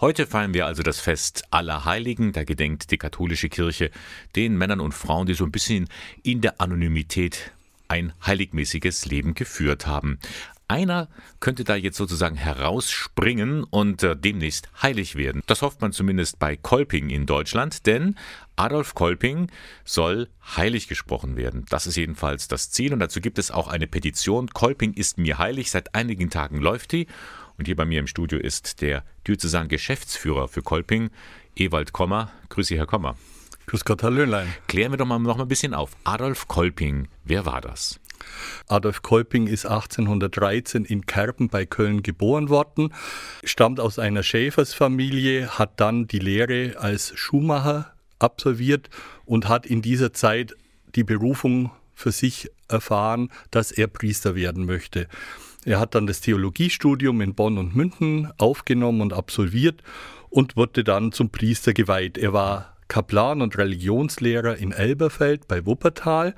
Heute feiern wir also das Fest aller Heiligen. Da gedenkt die katholische Kirche den Männern und Frauen, die so ein bisschen in der Anonymität ein heiligmäßiges Leben geführt haben. Einer könnte da jetzt sozusagen herausspringen und äh, demnächst heilig werden. Das hofft man zumindest bei Kolping in Deutschland, denn Adolf Kolping soll heilig gesprochen werden. Das ist jedenfalls das Ziel und dazu gibt es auch eine Petition. Kolping ist mir heilig. Seit einigen Tagen läuft die und hier bei mir im Studio ist der Diözesan Geschäftsführer für Kolping, Ewald Kommer. Grüße, Herr Kommer. Grüß Gott, Herr Löhnlein. Klären wir doch mal noch mal ein bisschen auf. Adolf Kolping, wer war das? Adolf Kolping ist 1813 in Kerpen bei Köln geboren worden, stammt aus einer Schäfersfamilie, hat dann die Lehre als Schuhmacher absolviert und hat in dieser Zeit die Berufung für sich erfahren, dass er Priester werden möchte. Er hat dann das Theologiestudium in Bonn und München aufgenommen und absolviert und wurde dann zum Priester geweiht. Er war Kaplan und Religionslehrer in Elberfeld bei Wuppertal.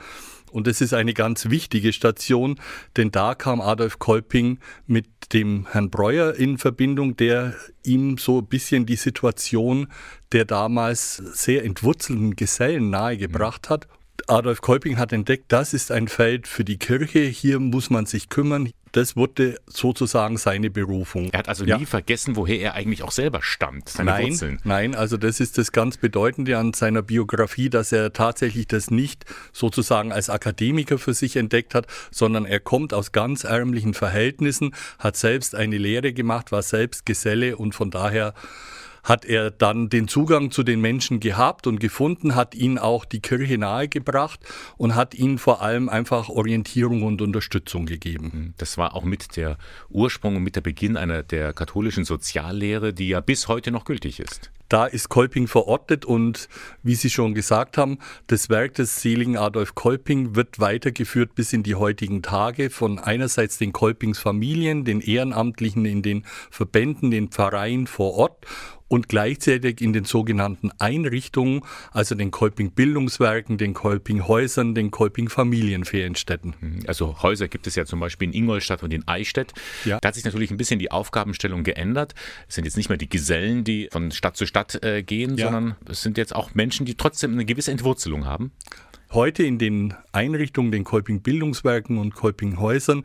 Und es ist eine ganz wichtige Station, denn da kam Adolf Kolping mit dem Herrn Breuer in Verbindung, der ihm so ein bisschen die Situation der damals sehr entwurzelten Gesellen nahegebracht hat Adolf Kolping hat entdeckt, das ist ein Feld für die Kirche, hier muss man sich kümmern. Das wurde sozusagen seine Berufung. Er hat also ja. nie vergessen, woher er eigentlich auch selber stammt, seine nein, Wurzeln. Nein, also das ist das ganz Bedeutende an seiner Biografie, dass er tatsächlich das nicht sozusagen als Akademiker für sich entdeckt hat, sondern er kommt aus ganz ärmlichen Verhältnissen, hat selbst eine Lehre gemacht, war selbst Geselle und von daher hat er dann den Zugang zu den Menschen gehabt und gefunden, hat ihnen auch die Kirche nahegebracht und hat ihnen vor allem einfach Orientierung und Unterstützung gegeben. Mhm. Das war auch mit der Ursprung und mit der Beginn einer der katholischen Soziallehre, die ja bis heute noch gültig ist. Da ist Kolping verortet und wie Sie schon gesagt haben, das Werk des seligen Adolf Kolping wird weitergeführt bis in die heutigen Tage von einerseits den Kolpings Familien, den Ehrenamtlichen in den Verbänden, den Pfarreien vor Ort und gleichzeitig in den sogenannten Einrichtungen, also den Kolping Bildungswerken, den Kolping Häusern, den Kolping Familienferienstätten. Mhm. Also Häuser gibt es ja zum Beispiel in Ingolstadt und in Eichstätt. Ja. Da hat sich natürlich ein bisschen die Aufgabenstellung geändert. Es sind jetzt nicht mehr die Gesellen, die von Stadt zu Stadt äh, gehen, ja. sondern es sind jetzt auch Menschen, die trotzdem eine gewisse Entwurzelung haben. Heute in den Einrichtungen, den Kolping Bildungswerken und Kolping Häusern,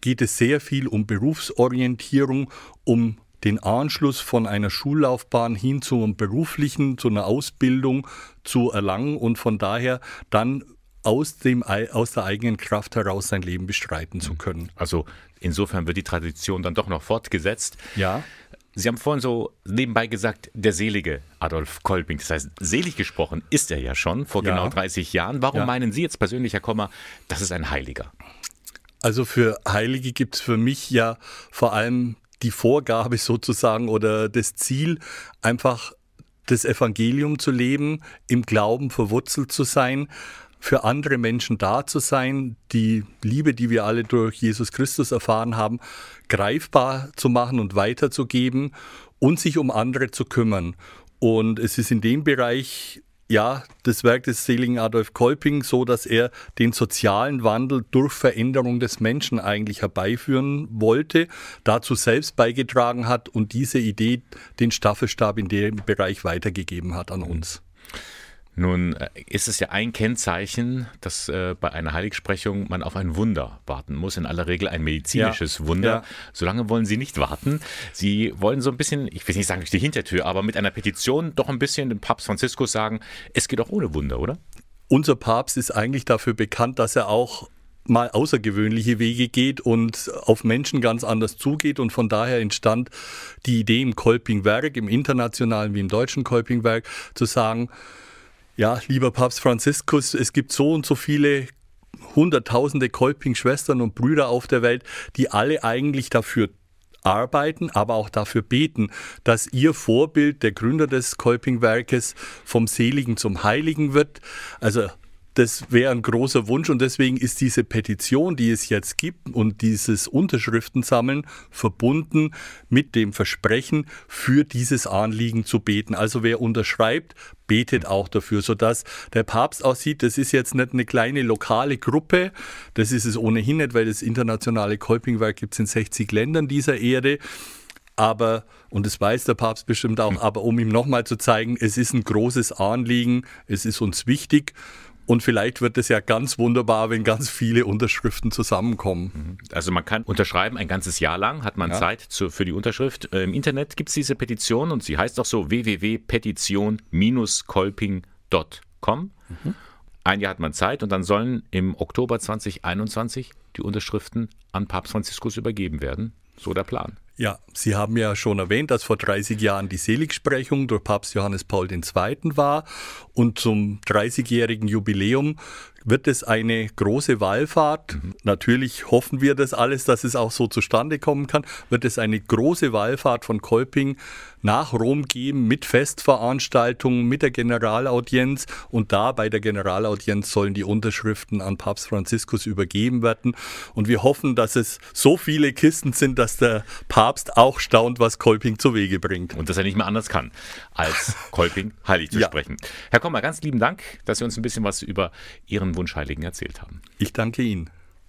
geht es sehr viel um Berufsorientierung, um den Anschluss von einer Schullaufbahn hin zu einem beruflichen, zu einer Ausbildung zu erlangen und von daher dann aus, dem, aus der eigenen Kraft heraus sein Leben bestreiten zu können. Also insofern wird die Tradition dann doch noch fortgesetzt. Ja. Sie haben vorhin so nebenbei gesagt, der selige Adolf Kolping. Das heißt, selig gesprochen ist er ja schon vor ja. genau 30 Jahren. Warum ja. meinen Sie jetzt persönlich, Herr Kommer, das ist ein Heiliger? Also für Heilige gibt es für mich ja vor allem die Vorgabe sozusagen oder das Ziel, einfach das Evangelium zu leben, im Glauben verwurzelt zu sein, für andere Menschen da zu sein, die Liebe, die wir alle durch Jesus Christus erfahren haben, greifbar zu machen und weiterzugeben und sich um andere zu kümmern. Und es ist in dem Bereich ja, das Werk des seligen Adolf Kolping so, dass er den sozialen Wandel durch Veränderung des Menschen eigentlich herbeiführen wollte, dazu selbst beigetragen hat und diese Idee den Staffelstab in dem Bereich weitergegeben hat an uns. Nun äh, ist es ja ein Kennzeichen, dass äh, bei einer Heiligsprechung man auf ein Wunder warten muss. In aller Regel ein medizinisches ja. Wunder. Ja. Solange wollen Sie nicht warten. Sie wollen so ein bisschen, ich will nicht sagen durch die Hintertür, aber mit einer Petition doch ein bisschen dem Papst Franziskus sagen, es geht auch ohne Wunder, oder? Unser Papst ist eigentlich dafür bekannt, dass er auch mal außergewöhnliche Wege geht und auf Menschen ganz anders zugeht. Und von daher entstand die Idee im Kolpingwerk, im internationalen wie im deutschen Kolpingwerk, zu sagen, ja, lieber Papst Franziskus, es gibt so und so viele hunderttausende Kolping-Schwestern und Brüder auf der Welt, die alle eigentlich dafür arbeiten, aber auch dafür beten, dass ihr Vorbild, der Gründer des Kolping-Werkes, vom Seligen zum Heiligen wird. Also das wäre ein großer Wunsch und deswegen ist diese Petition, die es jetzt gibt und dieses Unterschriftensammeln verbunden mit dem Versprechen, für dieses Anliegen zu beten. Also wer unterschreibt, betet auch dafür, sodass der Papst aussieht, das ist jetzt nicht eine kleine lokale Gruppe, das ist es ohnehin nicht, weil das internationale Kolpingwerk gibt es in 60 Ländern dieser Erde. aber, und das weiß der Papst bestimmt auch, aber um ihm nochmal zu zeigen, es ist ein großes Anliegen, es ist uns wichtig. Und vielleicht wird es ja ganz wunderbar, wenn ganz viele Unterschriften zusammenkommen. Mhm. Also man kann unterschreiben, ein ganzes Jahr lang hat man ja. Zeit zu, für die Unterschrift. Im Internet gibt es diese Petition und sie heißt auch so www.petition-kolping.com. Mhm. Ein Jahr hat man Zeit und dann sollen im Oktober 2021 die Unterschriften an Papst Franziskus übergeben werden. So der Plan. Ja, Sie haben ja schon erwähnt, dass vor 30 Jahren die Seligsprechung durch Papst Johannes Paul II. war und zum 30-jährigen Jubiläum wird es eine große Wallfahrt. Mhm. Natürlich hoffen wir das alles, dass es auch so zustande kommen kann. Wird es eine große Wallfahrt von Kolping nach Rom geben mit Festveranstaltungen, mit der Generalaudienz. Und da bei der Generalaudienz sollen die Unterschriften an Papst Franziskus übergeben werden. Und wir hoffen, dass es so viele Kisten sind, dass der Papst auch staunt, was Kolping zu Wege bringt. Und dass er nicht mehr anders kann, als Kolping heilig zu ja. sprechen. Herr Kommer, ganz lieben Dank, dass Sie uns ein bisschen was über Ihren Wunschheiligen erzählt haben. Ich danke Ihnen.